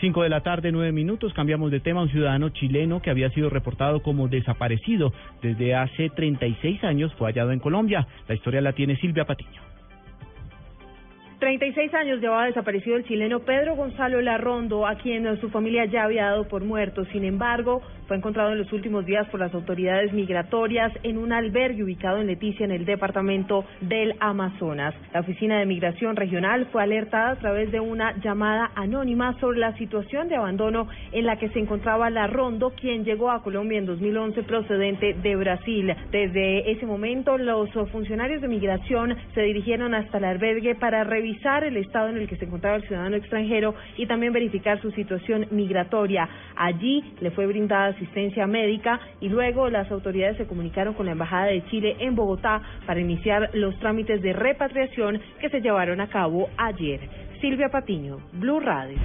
Cinco de la tarde, nueve minutos, cambiamos de tema. Un ciudadano chileno que había sido reportado como desaparecido desde hace 36 años fue hallado en Colombia. La historia la tiene Silvia Patiño. 36 años llevaba desaparecido el chileno Pedro Gonzalo Larrondo, a quien su familia ya había dado por muerto. Sin embargo, fue encontrado en los últimos días por las autoridades migratorias en un albergue ubicado en Leticia, en el departamento del Amazonas. La Oficina de Migración Regional fue alertada a través de una llamada anónima sobre la situación de abandono en la que se encontraba Larrondo, quien llegó a Colombia en 2011 procedente de Brasil. Desde ese momento, los funcionarios de migración se dirigieron hasta el albergue para revisar el estado en el que se encontraba el ciudadano extranjero y también verificar su situación migratoria. Allí le fue brindada asistencia médica y luego las autoridades se comunicaron con la Embajada de Chile en Bogotá para iniciar los trámites de repatriación que se llevaron a cabo ayer. Silvia Patiño, Blue Radio.